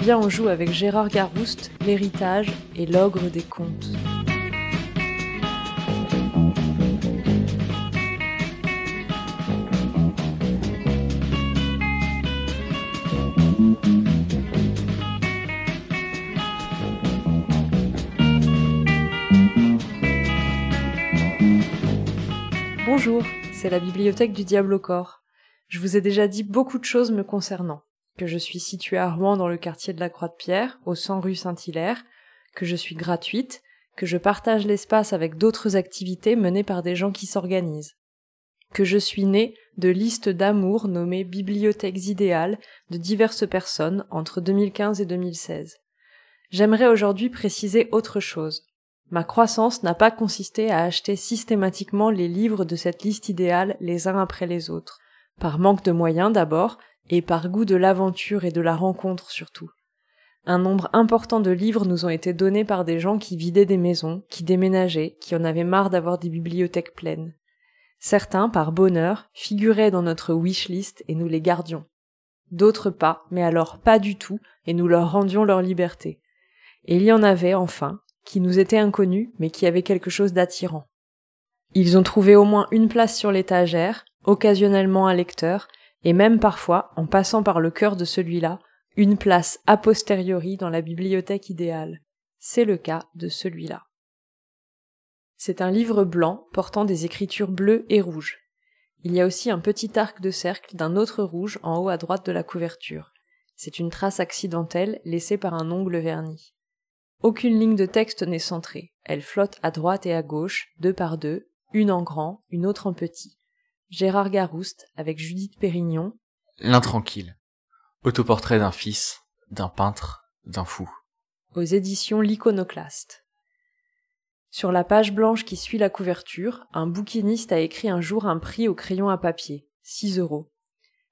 Viens on joue avec Gérard Garouste, l'héritage et l'ogre des contes. Bonjour, c'est la bibliothèque du Diable au corps. Je vous ai déjà dit beaucoup de choses me concernant. Que je suis située à Rouen dans le quartier de la Croix-de-Pierre, au 100 rue Saint-Hilaire, que je suis gratuite, que je partage l'espace avec d'autres activités menées par des gens qui s'organisent. Que je suis née de listes d'amour nommées bibliothèques idéales de diverses personnes entre 2015 et 2016. J'aimerais aujourd'hui préciser autre chose. Ma croissance n'a pas consisté à acheter systématiquement les livres de cette liste idéale les uns après les autres, par manque de moyens d'abord, et par goût de l'aventure et de la rencontre surtout. Un nombre important de livres nous ont été donnés par des gens qui vidaient des maisons, qui déménageaient, qui en avaient marre d'avoir des bibliothèques pleines. Certains, par bonheur, figuraient dans notre wishlist et nous les gardions. D'autres pas, mais alors pas du tout, et nous leur rendions leur liberté. Et il y en avait, enfin, qui nous étaient inconnus, mais qui avaient quelque chose d'attirant. Ils ont trouvé au moins une place sur l'étagère, occasionnellement un lecteur, et même parfois, en passant par le cœur de celui-là, une place a posteriori dans la bibliothèque idéale. C'est le cas de celui-là. C'est un livre blanc portant des écritures bleues et rouges. Il y a aussi un petit arc de cercle d'un autre rouge en haut à droite de la couverture. C'est une trace accidentelle laissée par un ongle verni. Aucune ligne de texte n'est centrée. Elle flotte à droite et à gauche, deux par deux, une en grand, une autre en petit. Gérard Garouste avec Judith Pérignon. L'intranquille. Autoportrait d'un fils, d'un peintre, d'un fou. Aux éditions L'Iconoclaste. Sur la page blanche qui suit la couverture, un bouquiniste a écrit un jour un prix au crayon à papier, 6 euros.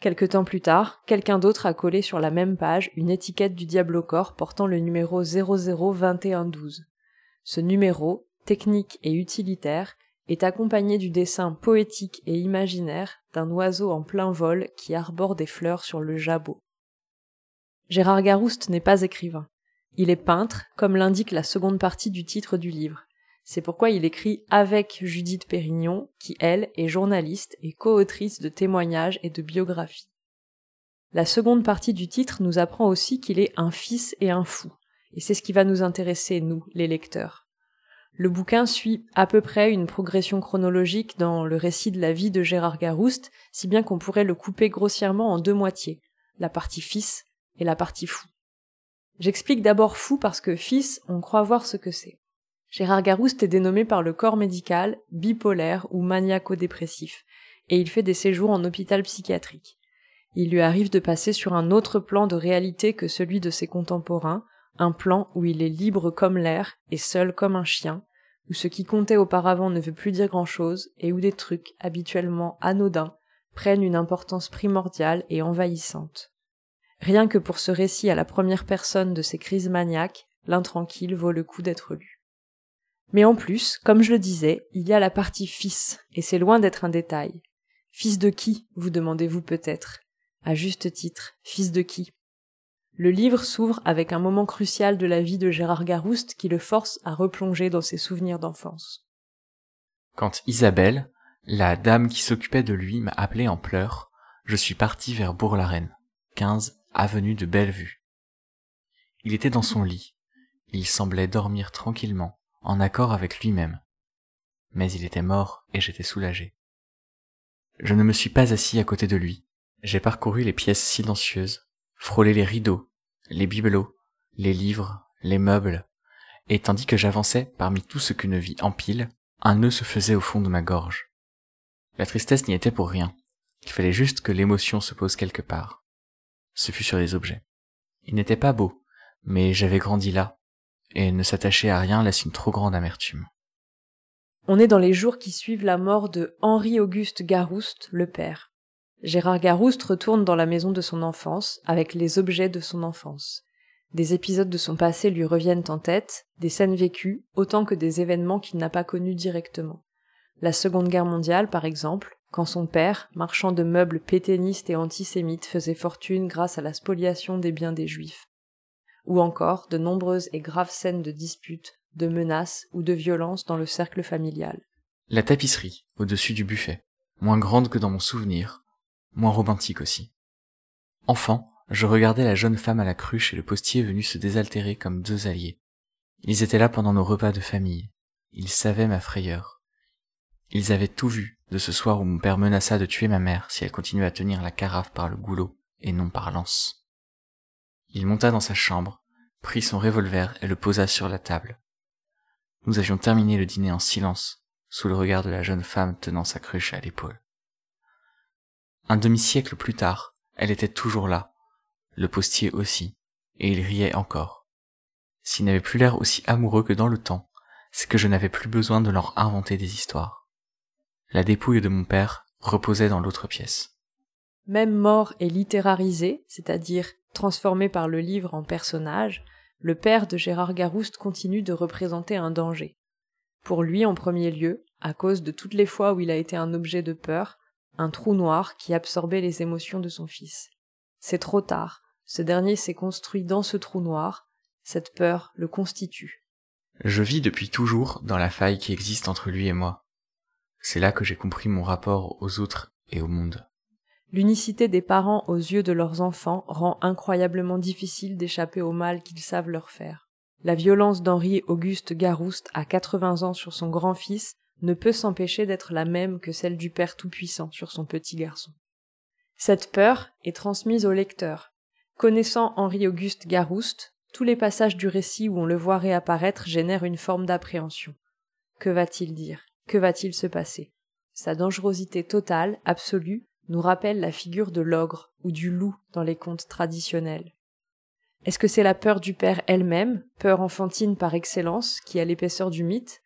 Quelque temps plus tard, quelqu'un d'autre a collé sur la même page une étiquette du diable au corps portant le numéro 002112. Ce numéro, technique et utilitaire, est accompagné du dessin poétique et imaginaire d'un oiseau en plein vol qui arbore des fleurs sur le jabot. Gérard Garouste n'est pas écrivain. Il est peintre, comme l'indique la seconde partie du titre du livre. C'est pourquoi il écrit avec Judith Pérignon, qui elle est journaliste et co-autrice de témoignages et de biographies. La seconde partie du titre nous apprend aussi qu'il est un fils et un fou, et c'est ce qui va nous intéresser, nous, les lecteurs. Le bouquin suit à peu près une progression chronologique dans le récit de la vie de Gérard Garouste, si bien qu'on pourrait le couper grossièrement en deux moitiés, la partie fils et la partie fou. J'explique d'abord fou parce que fils, on croit voir ce que c'est. Gérard Garouste est dénommé par le corps médical bipolaire ou maniaco-dépressif, et il fait des séjours en hôpital psychiatrique. Il lui arrive de passer sur un autre plan de réalité que celui de ses contemporains, un plan où il est libre comme l'air et seul comme un chien, où ce qui comptait auparavant ne veut plus dire grand-chose et où des trucs habituellement anodins prennent une importance primordiale et envahissante. Rien que pour ce récit à la première personne de ces crises maniaques, l'intranquille vaut le coup d'être lu. Mais en plus, comme je le disais, il y a la partie fils, et c'est loin d'être un détail. Fils de qui, vous demandez-vous peut-être? À juste titre, fils de qui? Le livre s'ouvre avec un moment crucial de la vie de Gérard Garouste qui le force à replonger dans ses souvenirs d'enfance. Quand Isabelle, la dame qui s'occupait de lui, m'a appelé en pleurs, je suis parti vers Bourg-la-Reine, 15 avenue de Bellevue. Il était dans son lit. Il semblait dormir tranquillement, en accord avec lui-même. Mais il était mort et j'étais soulagé. Je ne me suis pas assis à côté de lui. J'ai parcouru les pièces silencieuses, frôlé les rideaux, les bibelots, les livres, les meubles, et tandis que j'avançais parmi tout ce qu'une vie empile, un nœud se faisait au fond de ma gorge. La tristesse n'y était pour rien. Il fallait juste que l'émotion se pose quelque part. Ce fut sur les objets. Il n'était pas beau, mais j'avais grandi là, et ne s'attacher à rien laisse une trop grande amertume. On est dans les jours qui suivent la mort de Henri-Auguste Garouste, le père. Gérard Garouste retourne dans la maison de son enfance avec les objets de son enfance. Des épisodes de son passé lui reviennent en tête, des scènes vécues, autant que des événements qu'il n'a pas connus directement. La Seconde Guerre mondiale, par exemple, quand son père, marchand de meubles pétainistes et antisémites, faisait fortune grâce à la spoliation des biens des Juifs. ou encore de nombreuses et graves scènes de disputes, de menaces ou de violences dans le cercle familial. La tapisserie, au-dessus du buffet, moins grande que dans mon souvenir, moins romantique aussi. Enfant, je regardais la jeune femme à la cruche et le postier venu se désaltérer comme deux alliés. Ils étaient là pendant nos repas de famille. Ils savaient ma frayeur. Ils avaient tout vu de ce soir où mon père menaça de tuer ma mère si elle continuait à tenir la carafe par le goulot et non par l'anse. Il monta dans sa chambre, prit son revolver et le posa sur la table. Nous avions terminé le dîner en silence, sous le regard de la jeune femme tenant sa cruche à l'épaule. Un demi-siècle plus tard, elle était toujours là, le postier aussi, et il riait encore. S'il n'avait plus l'air aussi amoureux que dans le temps, c'est que je n'avais plus besoin de leur inventer des histoires. La dépouille de mon père reposait dans l'autre pièce. Même mort et littérarisé, c'est-à-dire transformé par le livre en personnage, le père de Gérard Garouste continue de représenter un danger. Pour lui en premier lieu, à cause de toutes les fois où il a été un objet de peur, un trou noir qui absorbait les émotions de son fils. C'est trop tard, ce dernier s'est construit dans ce trou noir, cette peur le constitue. Je vis depuis toujours dans la faille qui existe entre lui et moi. C'est là que j'ai compris mon rapport aux autres et au monde. L'unicité des parents aux yeux de leurs enfants rend incroyablement difficile d'échapper au mal qu'ils savent leur faire. La violence d'Henri Auguste Garouste à 80 ans sur son grand-fils ne peut s'empêcher d'être la même que celle du Père Tout-Puissant sur son petit garçon. Cette peur est transmise au lecteur. Connaissant Henri-Auguste Garouste, tous les passages du récit où on le voit réapparaître génèrent une forme d'appréhension. Que va-t-il dire? Que va-t-il se passer? Sa dangerosité totale, absolue, nous rappelle la figure de l'ogre ou du loup dans les contes traditionnels. Est-ce que c'est la peur du père elle-même, peur enfantine par excellence, qui a l'épaisseur du mythe,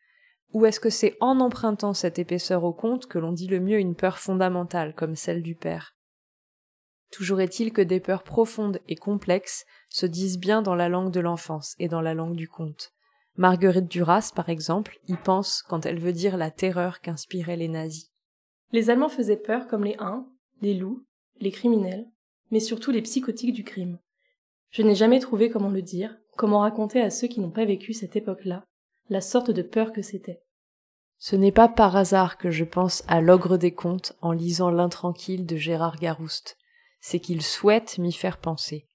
ou est-ce que c'est en empruntant cette épaisseur au conte que l'on dit le mieux une peur fondamentale comme celle du père? Toujours est-il que des peurs profondes et complexes se disent bien dans la langue de l'enfance et dans la langue du conte. Marguerite Duras, par exemple, y pense quand elle veut dire la terreur qu'inspiraient les nazis. Les Allemands faisaient peur comme les Huns, les loups, les criminels, mais surtout les psychotiques du crime. Je n'ai jamais trouvé comment le dire, comment raconter à ceux qui n'ont pas vécu cette époque-là, la sorte de peur que c'était. Ce n'est pas par hasard que je pense à l'ogre des contes en lisant l'intranquille de Gérard Garouste, c'est qu'il souhaite m'y faire penser.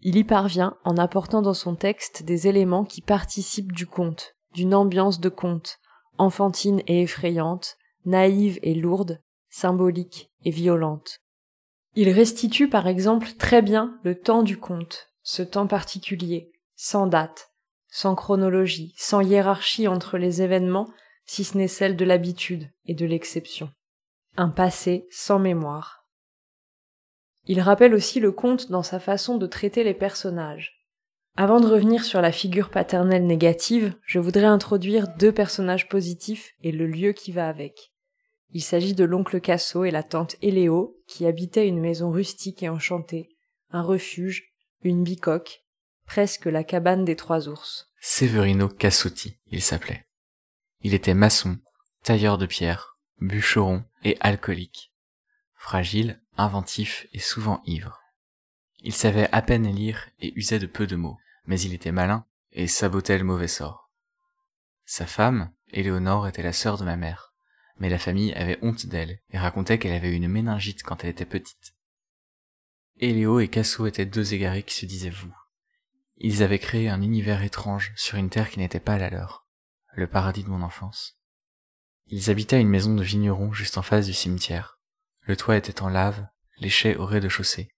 Il y parvient en apportant dans son texte des éléments qui participent du conte, d'une ambiance de conte, enfantine et effrayante, naïve et lourde, symbolique et violente. Il restitue par exemple très bien le temps du conte, ce temps particulier, sans date, sans chronologie, sans hiérarchie entre les événements, si ce n'est celle de l'habitude et de l'exception. Un passé sans mémoire. Il rappelle aussi le conte dans sa façon de traiter les personnages. Avant de revenir sur la figure paternelle négative, je voudrais introduire deux personnages positifs et le lieu qui va avec. Il s'agit de l'oncle Casso et la tante Eléo, qui habitaient une maison rustique et enchantée, un refuge, une bicoque, presque la cabane des trois ours. Severino Cassotti, il s'appelait. Il était maçon, tailleur de pierre, bûcheron et alcoolique. Fragile, inventif et souvent ivre. Il savait à peine lire et usait de peu de mots, mais il était malin et sabotait le mauvais sort. Sa femme, Éléonore, était la sœur de ma mère, mais la famille avait honte d'elle et racontait qu'elle avait eu une méningite quand elle était petite. Éléo et Casso étaient deux égarés qui se disaient vous. Ils avaient créé un univers étrange sur une terre qui n'était pas la leur, le paradis de mon enfance. Ils habitaient une maison de vigneron juste en face du cimetière. Le toit était en lave, les chais au rez-de-chaussée.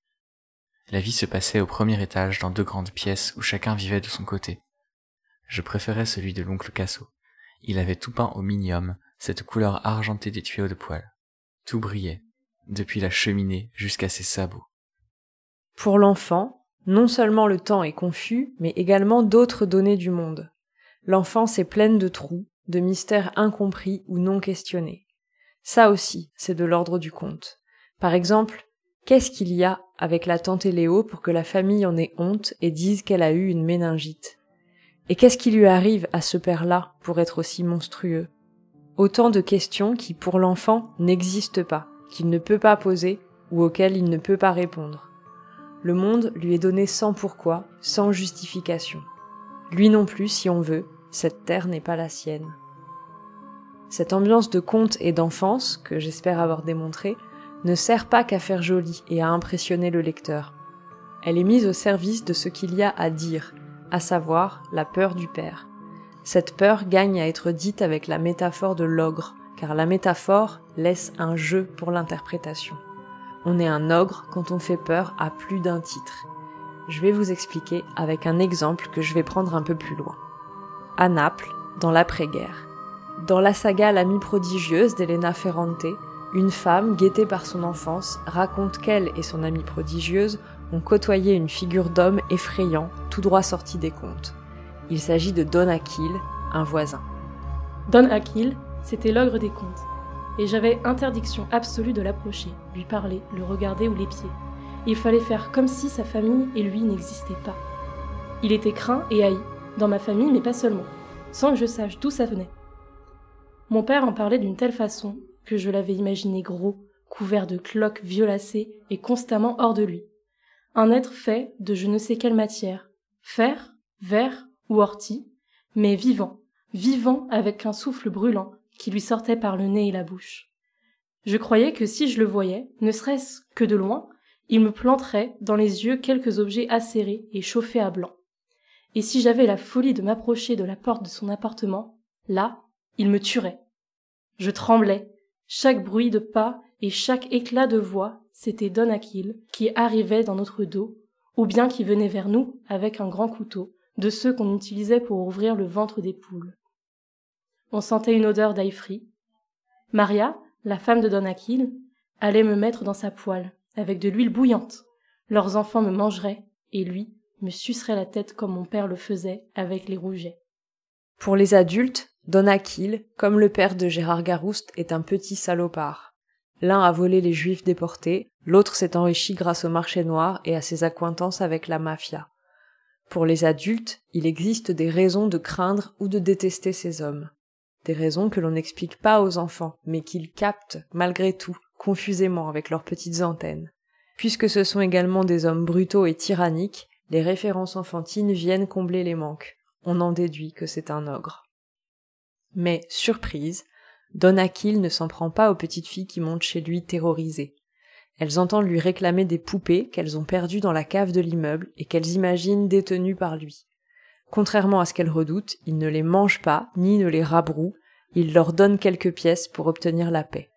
La vie se passait au premier étage dans deux grandes pièces où chacun vivait de son côté. Je préférais celui de l'oncle Casso. Il avait tout peint au minium, cette couleur argentée des tuyaux de poêle. Tout brillait, depuis la cheminée jusqu'à ses sabots. Pour l'enfant, non seulement le temps est confus, mais également d'autres données du monde. L'enfance est pleine de trous, de mystères incompris ou non questionnés. Ça aussi, c'est de l'ordre du conte. Par exemple, qu'est-ce qu'il y a avec la tante Léo pour que la famille en ait honte et dise qu'elle a eu une méningite? Et qu'est-ce qui lui arrive à ce père-là pour être aussi monstrueux? Autant de questions qui, pour l'enfant, n'existent pas, qu'il ne peut pas poser ou auxquelles il ne peut pas répondre. Le monde lui est donné sans pourquoi, sans justification. Lui non plus, si on veut, cette terre n'est pas la sienne. Cette ambiance de conte et d'enfance, que j'espère avoir démontré, ne sert pas qu'à faire joli et à impressionner le lecteur. Elle est mise au service de ce qu'il y a à dire, à savoir la peur du père. Cette peur gagne à être dite avec la métaphore de l'ogre, car la métaphore laisse un jeu pour l'interprétation. On est un ogre quand on fait peur à plus d'un titre. Je vais vous expliquer avec un exemple que je vais prendre un peu plus loin. À Naples, dans l'après-guerre. Dans la saga L'amie prodigieuse d'Elena Ferrante, une femme, guettée par son enfance, raconte qu'elle et son amie prodigieuse ont côtoyé une figure d'homme effrayant, tout droit sorti des contes. Il s'agit de Don Aquil, un voisin. Don Aquil, c'était l'ogre des contes, et j'avais interdiction absolue de l'approcher, lui parler, le regarder ou l'épier. Il fallait faire comme si sa famille et lui n'existaient pas. Il était craint et haï, dans ma famille, mais pas seulement, sans que je sache d'où ça venait. Mon père en parlait d'une telle façon que je l'avais imaginé gros, couvert de cloques violacées et constamment hors de lui. Un être fait de je ne sais quelle matière, fer, verre ou ortie, mais vivant, vivant avec un souffle brûlant qui lui sortait par le nez et la bouche. Je croyais que si je le voyais, ne serait-ce que de loin, il me planterait dans les yeux quelques objets acérés et chauffés à blanc. Et si j'avais la folie de m'approcher de la porte de son appartement, là, il me tuerait. Je tremblais. Chaque bruit de pas et chaque éclat de voix, c'était Don Aquil qui arrivait dans notre dos, ou bien qui venait vers nous avec un grand couteau, de ceux qu'on utilisait pour ouvrir le ventre des poules. On sentait une odeur d'ail frit. Maria, la femme de Don allait me mettre dans sa poêle, avec de l'huile bouillante. Leurs enfants me mangeraient, et lui me sucerait la tête comme mon père le faisait avec les rougets. Pour les adultes, Don Aquil, comme le père de Gérard Garouste, est un petit salopard. L'un a volé les juifs déportés, l'autre s'est enrichi grâce au marché noir et à ses accointances avec la mafia. Pour les adultes, il existe des raisons de craindre ou de détester ces hommes. Des raisons que l'on n'explique pas aux enfants, mais qu'ils captent, malgré tout, confusément avec leurs petites antennes. Puisque ce sont également des hommes brutaux et tyranniques, les références enfantines viennent combler les manques. On en déduit que c'est un ogre. Mais, surprise, Don Aquil ne s'en prend pas aux petites filles qui montent chez lui terrorisées. Elles entendent lui réclamer des poupées qu'elles ont perdues dans la cave de l'immeuble et qu'elles imaginent détenues par lui. Contrairement à ce qu'elles redoutent, il ne les mange pas, ni ne les rabroue, il leur donne quelques pièces pour obtenir la paix.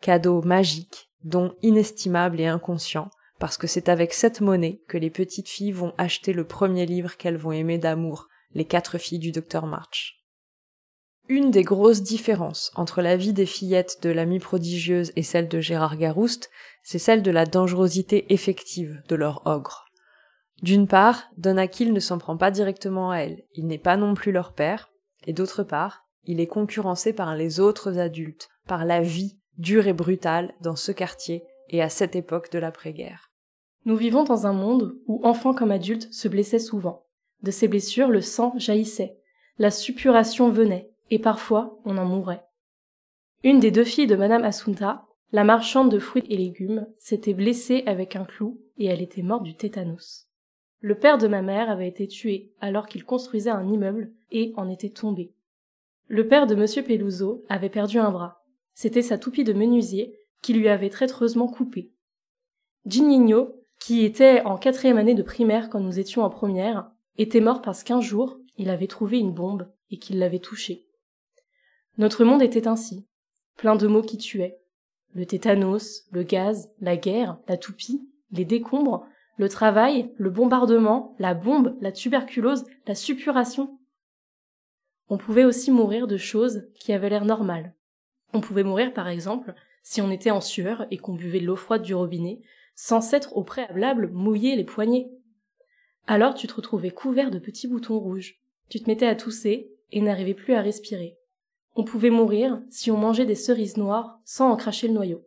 Cadeau magique, don inestimable et inconscient, parce que c'est avec cette monnaie que les petites filles vont acheter le premier livre qu'elles vont aimer d'amour, Les quatre filles du docteur March. Une des grosses différences entre la vie des fillettes de l'amie prodigieuse et celle de Gérard Garouste, c'est celle de la dangerosité effective de leur ogre. D'une part, Don Aquil ne s'en prend pas directement à elles, il n'est pas non plus leur père, et d'autre part, il est concurrencé par les autres adultes, par la vie dure et brutale dans ce quartier et à cette époque de l'après-guerre. Nous vivons dans un monde où enfants comme adultes se blessaient souvent. De ces blessures, le sang jaillissait, la suppuration venait, et parfois on en mourait. Une des deux filles de Madame Assunta, la marchande de fruits et légumes, s'était blessée avec un clou et elle était morte du tétanos. Le père de ma mère avait été tué alors qu'il construisait un immeuble et en était tombé. Le père de monsieur Peluso avait perdu un bras. C'était sa toupie de menuisier qui lui avait traîtreusement coupé. Ginigno, qui était en quatrième année de primaire quand nous étions en première, était mort parce qu'un jour, il avait trouvé une bombe et qu'il l'avait touchée. Notre monde était ainsi, plein de mots qui tuaient. Le tétanos, le gaz, la guerre, la toupie, les décombres, le travail, le bombardement, la bombe, la tuberculose, la suppuration. On pouvait aussi mourir de choses qui avaient l'air normales. On pouvait mourir, par exemple, si on était en sueur et qu'on buvait l'eau froide du robinet, sans s'être au préalable mouillé les poignets. Alors tu te retrouvais couvert de petits boutons rouges. Tu te mettais à tousser et n'arrivais plus à respirer. On pouvait mourir si on mangeait des cerises noires sans en cracher le noyau.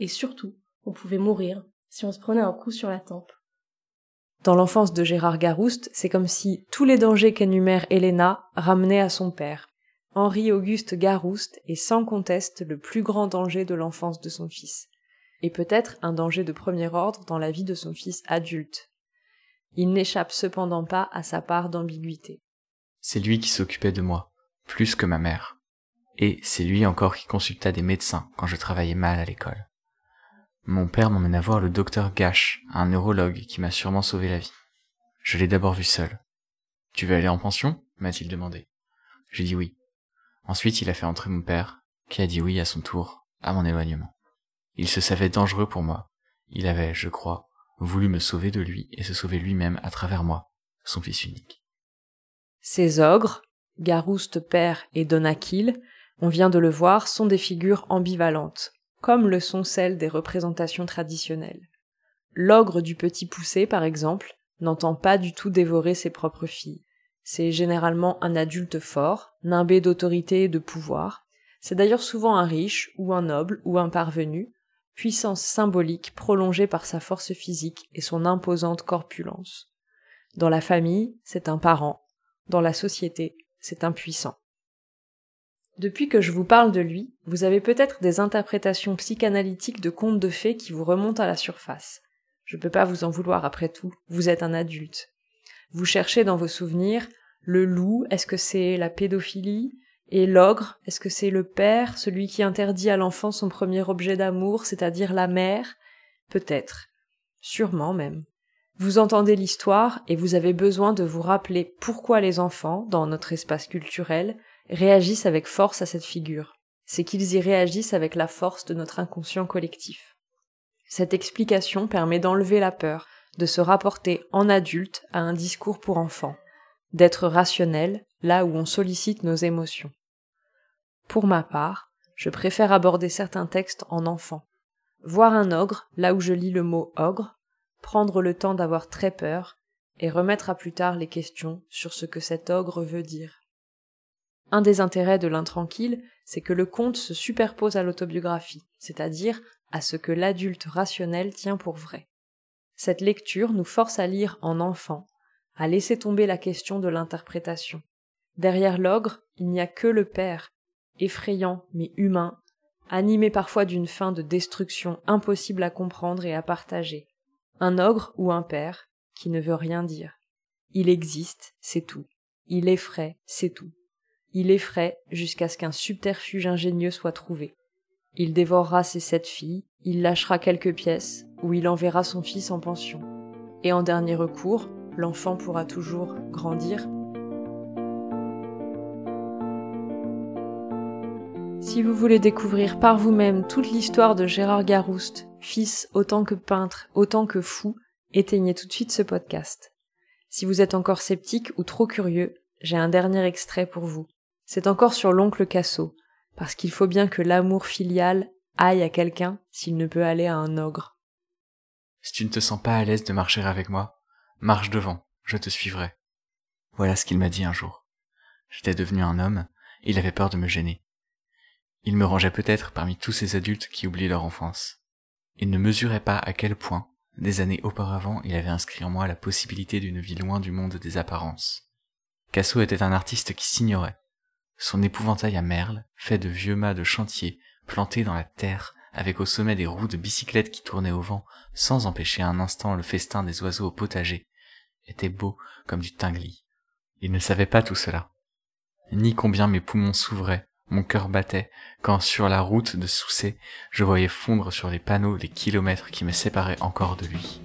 Et surtout, on pouvait mourir si on se prenait un coup sur la tempe. Dans l'enfance de Gérard Garouste, c'est comme si tous les dangers qu'énumère Helena ramenaient à son père. Henri-Auguste Garouste est sans conteste le plus grand danger de l'enfance de son fils. et peut-être un danger de premier ordre dans la vie de son fils adulte. Il n'échappe cependant pas à sa part d'ambiguïté. C'est lui qui s'occupait de moi, plus que ma mère. Et c'est lui encore qui consulta des médecins quand je travaillais mal à l'école. Mon père m'emmena voir le docteur Gash, un neurologue qui m'a sûrement sauvé la vie. Je l'ai d'abord vu seul. Tu veux aller en pension? m'a-t-il demandé. J'ai dit oui. Ensuite, il a fait entrer mon père, qui a dit oui à son tour, à mon éloignement. Il se savait dangereux pour moi. Il avait, je crois, voulu me sauver de lui et se sauver lui-même à travers moi, son fils unique. Ces ogres, Garouste père et Donakil, on vient de le voir, sont des figures ambivalentes, comme le sont celles des représentations traditionnelles. L'ogre du petit poussé, par exemple, n'entend pas du tout dévorer ses propres filles. C'est généralement un adulte fort, nimbé d'autorité et de pouvoir. C'est d'ailleurs souvent un riche, ou un noble, ou un parvenu, puissance symbolique prolongée par sa force physique et son imposante corpulence. Dans la famille, c'est un parent. Dans la société, c'est un puissant. Depuis que je vous parle de lui, vous avez peut-être des interprétations psychanalytiques de contes de fées qui vous remontent à la surface. Je peux pas vous en vouloir après tout, vous êtes un adulte. Vous cherchez dans vos souvenirs le loup, est-ce que c'est la pédophilie? Et l'ogre, est-ce que c'est le père, celui qui interdit à l'enfant son premier objet d'amour, c'est-à-dire la mère? Peut-être. Sûrement même. Vous entendez l'histoire et vous avez besoin de vous rappeler pourquoi les enfants, dans notre espace culturel, réagissent avec force à cette figure. C'est qu'ils y réagissent avec la force de notre inconscient collectif. Cette explication permet d'enlever la peur, de se rapporter en adulte à un discours pour enfants, d'être rationnel là où on sollicite nos émotions. Pour ma part, je préfère aborder certains textes en enfant. Voir un ogre là où je lis le mot ogre, prendre le temps d'avoir très peur, et remettre à plus tard les questions sur ce que cet ogre veut dire. Un des intérêts de l'intranquille, c'est que le conte se superpose à l'autobiographie, c'est-à-dire à ce que l'adulte rationnel tient pour vrai. Cette lecture nous force à lire en enfant, à laisser tomber la question de l'interprétation. Derrière l'ogre, il n'y a que le père, effrayant mais humain, animé parfois d'une faim de destruction impossible à comprendre et à partager. Un ogre ou un père qui ne veut rien dire. Il existe, c'est tout. Il effraie, c'est tout. Il effraie jusqu'à ce qu'un subterfuge ingénieux soit trouvé. Il dévorera ses sept filles, il lâchera quelques pièces, ou il enverra son fils en pension. Et en dernier recours, l'enfant pourra toujours grandir. Si vous voulez découvrir par vous-même toute l'histoire de Gérard Garouste, fils autant que peintre, autant que fou, éteignez tout de suite ce podcast. Si vous êtes encore sceptique ou trop curieux, j'ai un dernier extrait pour vous. C'est encore sur l'oncle Casso, parce qu'il faut bien que l'amour filial aille à quelqu'un s'il ne peut aller à un ogre. Si tu ne te sens pas à l'aise de marcher avec moi, marche devant, je te suivrai. Voilà ce qu'il m'a dit un jour. J'étais devenu un homme, il avait peur de me gêner. Il me rangeait peut-être parmi tous ces adultes qui oublient leur enfance. Il ne mesurait pas à quel point, des années auparavant, il avait inscrit en moi la possibilité d'une vie loin du monde des apparences. Casso était un artiste qui s'ignorait. Son épouvantail à merle, fait de vieux mâts de chantier, plantés dans la terre, avec au sommet des roues de bicyclette qui tournaient au vent, sans empêcher un instant le festin des oiseaux au potager, était beau comme du tingli. Il ne savait pas tout cela, ni combien mes poumons s'ouvraient, mon cœur battait, quand sur la route de Soussé, je voyais fondre sur les panneaux les kilomètres qui me séparaient encore de lui.